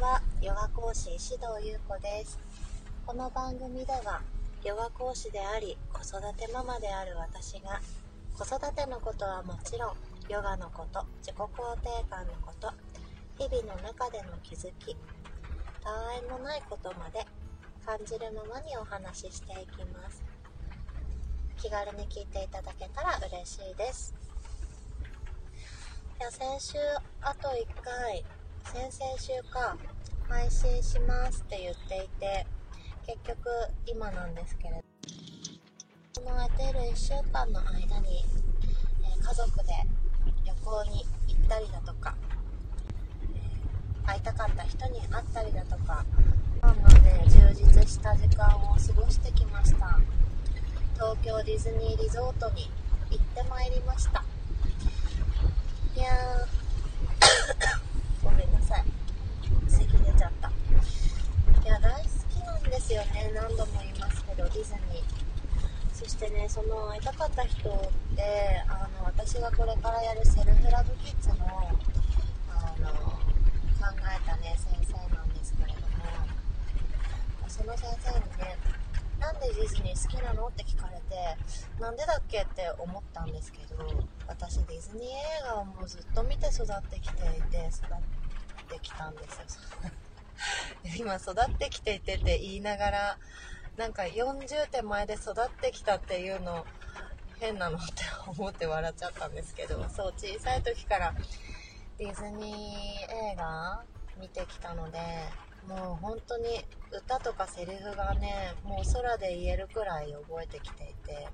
はヨガ講師石藤優子です。この番組ではヨガ講師であり子育てママである私が子育てのことはもちろんヨガのこと自己肯定感のこと日々の中での気づきたわいもないことまで感じるままにお話ししていきます。気軽に聞いていただけたら嬉しいです。いや先週あと1回先々週か配信しますって言っていて結局今なんですけれどこの空いている1週間の間に、え、家族で旅行に行ったりだとか、え、会いたかった人に会ったりだとかまあまあね充実した時間を過ごしてきました。東京ディズニーリゾートに行ってまいりました。いやーごめんなさい咳出ちゃったいや大好きなんですよね何度も言いますけどディズニーそしてねその会いたかった人ってあの私がこれからやるセルフラブキッズのあの考えたね先生なんですけれどもその先生にねなんでディズニー好きなの？って聞かれてなんでだっけ？って思ったんですけど私ディズニー映画をもうずっと見て育ってきていて育ってきたんですよ。今育ってきていてって言いながらなんか40手前で育ってきたっていうの変なのって思って笑っちゃったんですけどそう小さい時からディズニー映画見てきたのでもう本当に歌とかセリフがねもう空で言えるくらい覚えてきていて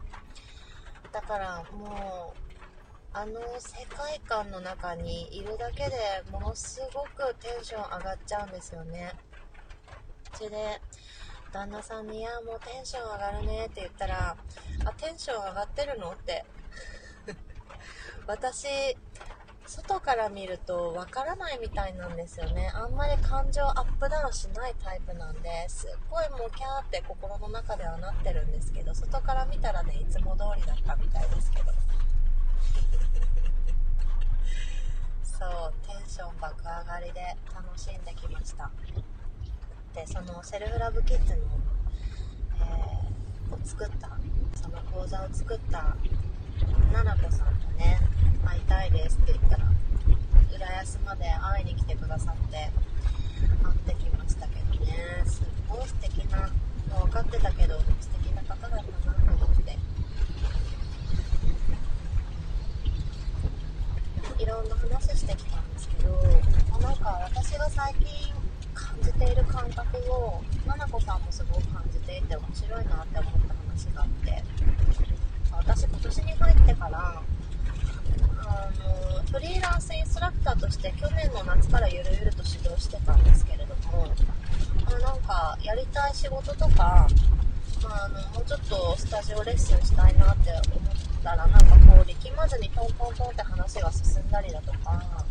だからもうあの世界観の中にいるだけでものすごくテンション上がっちゃうんですよね。それで旦那さんに「いやもうテンション上がるね」って言ったら「あテンション上がってるの?」って。私外から見るとわからないみたいなんですよね。あんまり感情アップダウンしないタイプなんですっごいもうキャーって心の中ではなってるんですけど外から見たらねいつも通りだったみたいですけど。そうテンション爆上がりで楽しんできました。でそのセルフラブキッズの、えー、を作ったその講座を作ったななこさんとね会いたいですって言ったら浦安まで会いに来てくださって会ってきましたけどねすっごい素敵な分かってたけど素敵な方だったなと思って。いろんな話してきたんですけどなんか私が最近ている感覚をななこさんもすごく感じていて面白いなって思った話があって私今年に入ってからあのフリーランスインストラクターとして去年の夏からゆるゆると指導してたんですけれどもあなんかやりたい仕事とか、まあ、のもうちょっとスタジオレッスンしたいなって思ったらなんかこう力まずにトントントンって話が進んだりだとか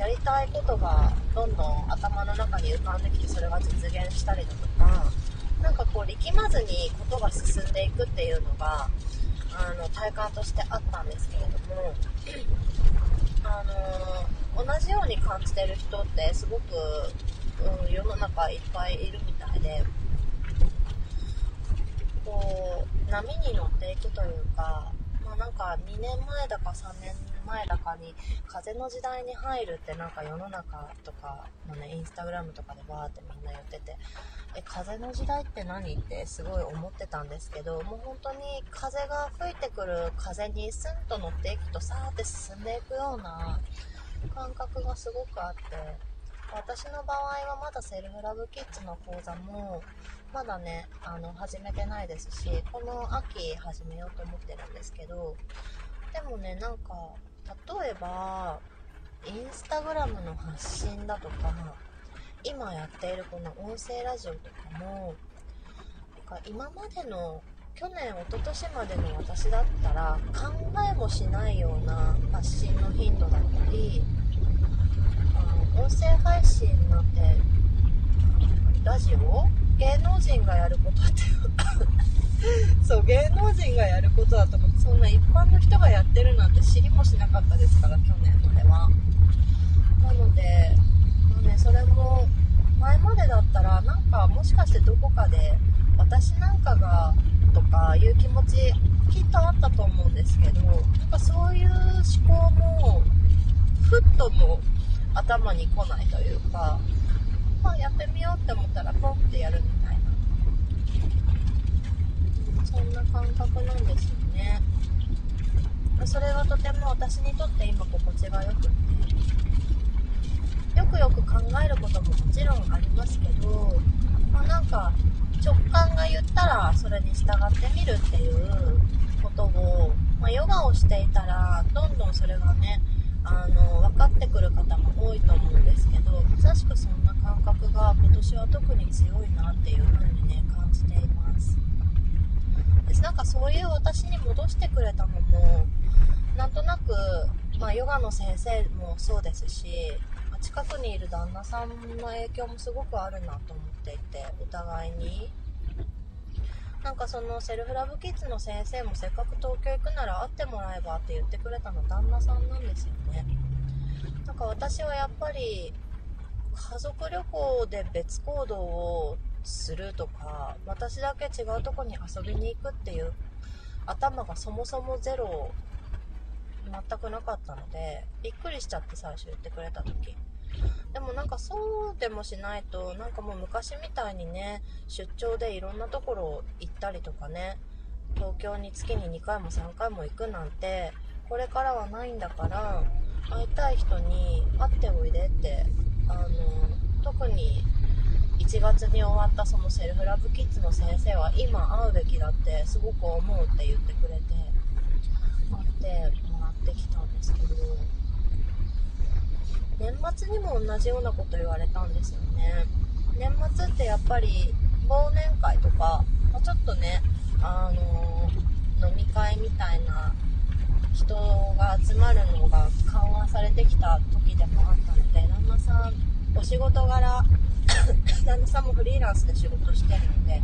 やりたいことがどんどん頭の中に浮かんできてそれが実現したりだとかなんかこう力まずにことが進んでいくっていうのがあの体感としてあったんですけれども、あの同じように感じてる人ってすごく、うん、世の中いっぱいいるみたいでこう波に乗っていくというか、まあ、なんか2年前だか3年前だかに風の時代に入るってなんか世の中とかのねインスタグラムとかでバーってみんな言っててえ風の時代って何？ってすごい思ってたんですけどもう本当に風が吹いてくる風にスンと乗っていくとさーって進んでいくような感覚がすごくあって私の場合はまだセルフラブキッズの講座もまだねあの始めてないですしこの秋始めようと思ってるんですけどでもねなんか例えばインスタグラムの発信だとか今やっているこの音声ラジオとかもなんか今までの去年一昨年までの私だったら考えもしないような発信の頻度だったりあの音声配信なんてラジオ？芸能人がやることってそう芸能人がやることだと思そんな一般の人がやってるなんて知りもしなかったですから去年までは。なので、まあね、それも前までだったらなんかもしかしてどこかで私なんかがとかいう気持ちきっとあったと思うんですけどなんかそういう思考もふっとも頭に来ないというか、まあ、やってみようって思ったらポンってやるみたいな。そんな感覚なんですよね。それはとても私にとって今心地がよくって。よくよく考えることももちろんありますけど、まあ、なんか直感が言ったらそれに従ってみるっていうことを、まあ、ヨガをしていたらどんどんそれがねあの分かってくる方も多いと思うんですけどまさしくそんな感覚が今年は特に強いなっていう風にね感じています。なんかそういう私に戻してくれたのもなんとなく、まあ、ヨガの先生もそうですし近くにいる旦那さんの影響もすごくあるなと思っていてお互いに。なんかそのセルフラブキッズの先生もせっかく東京行くなら会ってもらえばって言ってくれたの旦那さんなんですよね。なんか私はやっぱり家族旅行で別行動をするとか私だけ違うとこに遊びに行くっていう頭がそもそもゼロ全くなかったのでびっくりしちゃって最初言ってくれた時。でもなんかそうでもしないとなんかもう昔みたいにね出張でいろんなところ行ったりとかね東京に月に2回も3回も行くなんてこれからはないんだから会いたい人に会っておいでってあの特に1月に終わったそのセルフラブキッズの先生は今会うべきだってすごく思うって言ってくれて待ってもらってきたんですけど年末にも同じようなこと言われたんですよね。年末ってやっぱり忘年会とか、まあ、ちょっとねあの、飲み会みたいな人が集まるのが緩和されてきた時でもあったので旦那さんお仕事柄 旦那さんもフリーランスで仕事してるので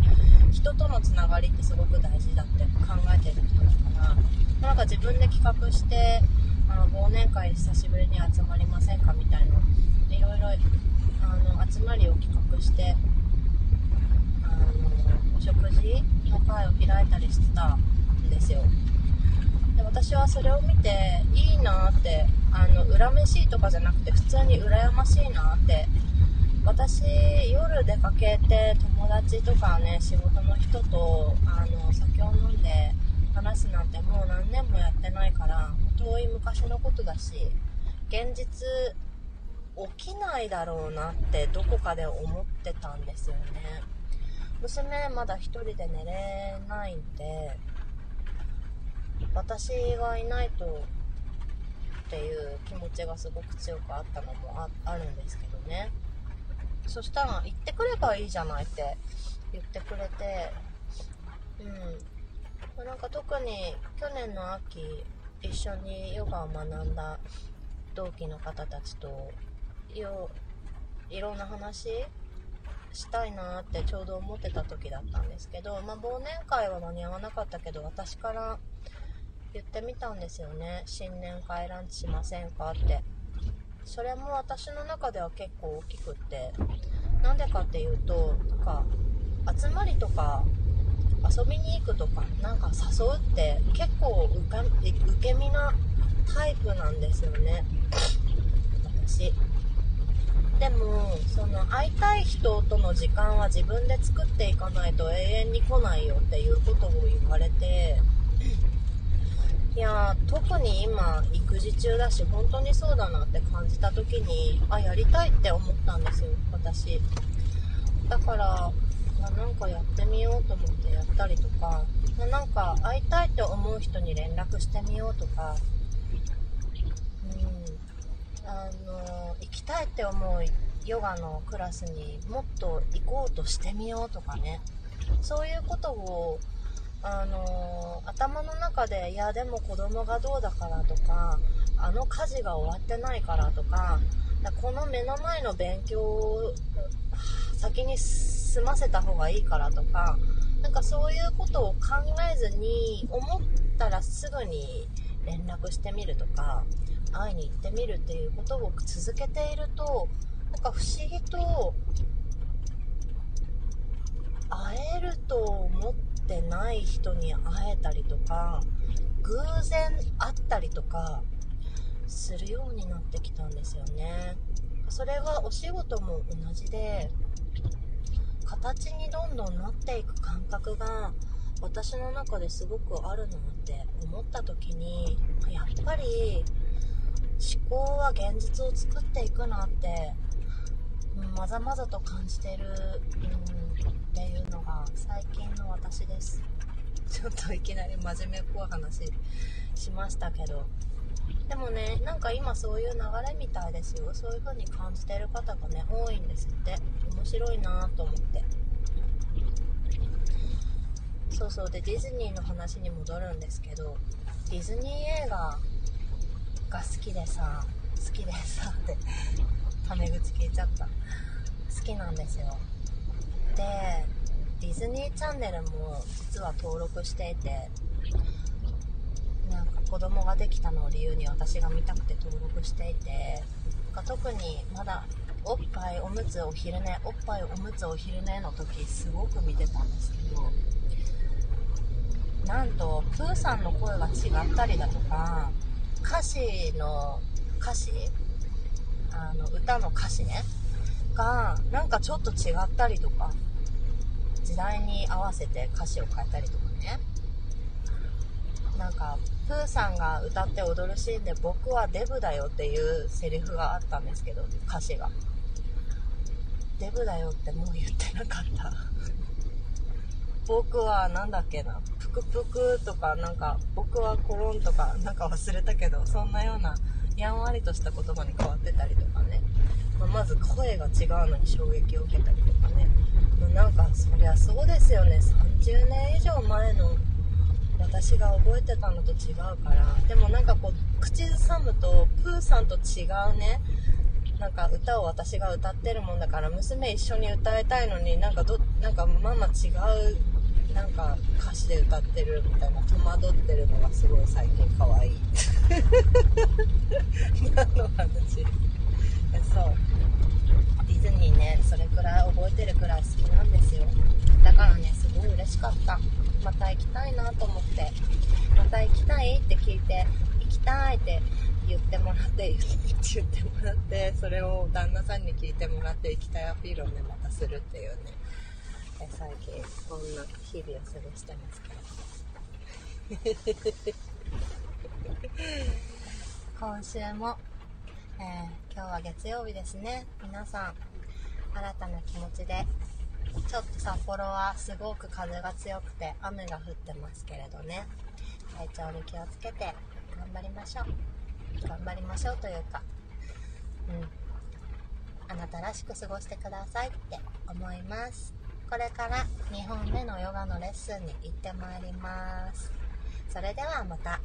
人とのつながりってすごく大事だって考えてる人だからなんか自分で企画してあの忘年会久しぶりに集まりませんかみたいないろいろあの集まりを企画してあのお食事の会を開いたりしてたんですよ。で私はそれを見ていいなってあの恨めしいとかじゃなくて普通に羨ましいなって私夜出かけて友達とかね仕事の人とあの酒を飲んで話すなんてもう何年もやってないから遠い昔のことだし現実起きないだろうなってどこかで思ってたんですよね。娘まだ1人で寝れないんで私がいないとっていう気持ちがすごく強くあったのもあるんですけどね。そしたら行ってくればいいじゃないって言ってくれてうん。なんか特に去年の秋一緒にヨガを学んだ同期の方たちとよいろんな話したいなってちょうど思ってた時だったんですけど、まあ、忘年会は間に合わなかったけど私から言ってみたんですよね。新年会ランチしませんかって。それも私の中では結構大きくって。なんでかっていうとなんか集まりとか遊びに行くとかなんか誘うって結構受け身なタイプなんですよね。私。でもその会いたい人との時間は自分で作っていかないと永遠に来ないよっていうことを言われていや特に今育児中だし本当にそうだなって感じた時にあやりたいって思ったんですよ私。だからなんかやってみようと思ってやったりとか、まなんか会いたいって思う人に連絡してみようとか、うん、あの、行きたいって思うヨガのクラスにもっと行こうとしてみようとかね、そういうことを、あの頭の中で、いやでも子供がどうだからとか、あの家事が終わってないからとか、この目の前の勉強を先に済ませた方がいいからとか、なんかそういうことを考えずに、思ったらすぐに連絡してみるとか、会いに行ってみるっていうことを続けていると、なんか不思議と、会えると思ってない人に会えたりとか偶然会ったりとかするようになってきたんですよね。それはお仕事も同じで形にどんどんなっていく感覚が私の中ですごくあるなって思った時にやっぱり思考は現実を作っていくなって、まざまざと感じてる、っていう最近の私です。ちょっといきなり真面目っぽい話しましたけど。でもねなんか今そういう流れみたいですよ。そういう風に感じてる方がね多いんですって。面白いなと思って。そうそう。でディズニーの話に戻るんですけど。ディズニー映画が好きでさ好きでさってタメ口聞いちゃった。好きなんですよ。でディズニーチャンネルも実は登録していてなんか子供ができたのを理由に私が見たくて登録していて特にまだおっぱいおむつお昼寝おっぱいおむつお昼寝の時すごく見てたんですけどなんとプーさんの声が違ったりだとか歌詞の歌詞？あの歌の歌詞ね？がなんかちょっと違ったりとか時代に合わせて歌詞を変えたりとかね。なんかプーさんが歌って踊るシーンで「僕はデブだよ」っていうセリフがあったんですけど歌詞が。デブだよってもう言ってなかった。僕は何だっけな。ぷくぷくとかなんか僕はコロンとかなんか忘れたけどそんなようなやんわりとした言葉に変わってたりとかね、まあ、まず声が違うのに衝撃を受けたりとか。なんかそりゃそうですよね。30年以上前の私が覚えてたのと違うから。でもなんかこう口ずさむとプーさんと違うね。なんか歌を私が歌ってるもんだから娘一緒に歌いたいのになんかどなんかママ違うなんか歌詞で歌ってるみたいな戸惑ってるのがすごい最近可愛い。い 何の話？そう。ィズニーねそれくらい覚えてるくらい好きなんですよ。だからねすごい嬉しかった。また行きたいなと思って。また行きたいって聞いて行きたいって言ってもらって言ってもらってそれを旦那さんに聞いてもらって行きたいアピールをねまたするっていうね。最近こんな日々を過ごしてますけど。今週も、えー、今日は月曜日ですね。皆さん新たな気持ちでちょっと札幌はすごく風が強くて雨が降ってますけれどね。体調に気をつけて頑張りましょう。頑張りましょうというかうん。あなたらしく過ごしてくださいって思います。これから2本目のヨガのレッスンに行ってまいります。それではまた。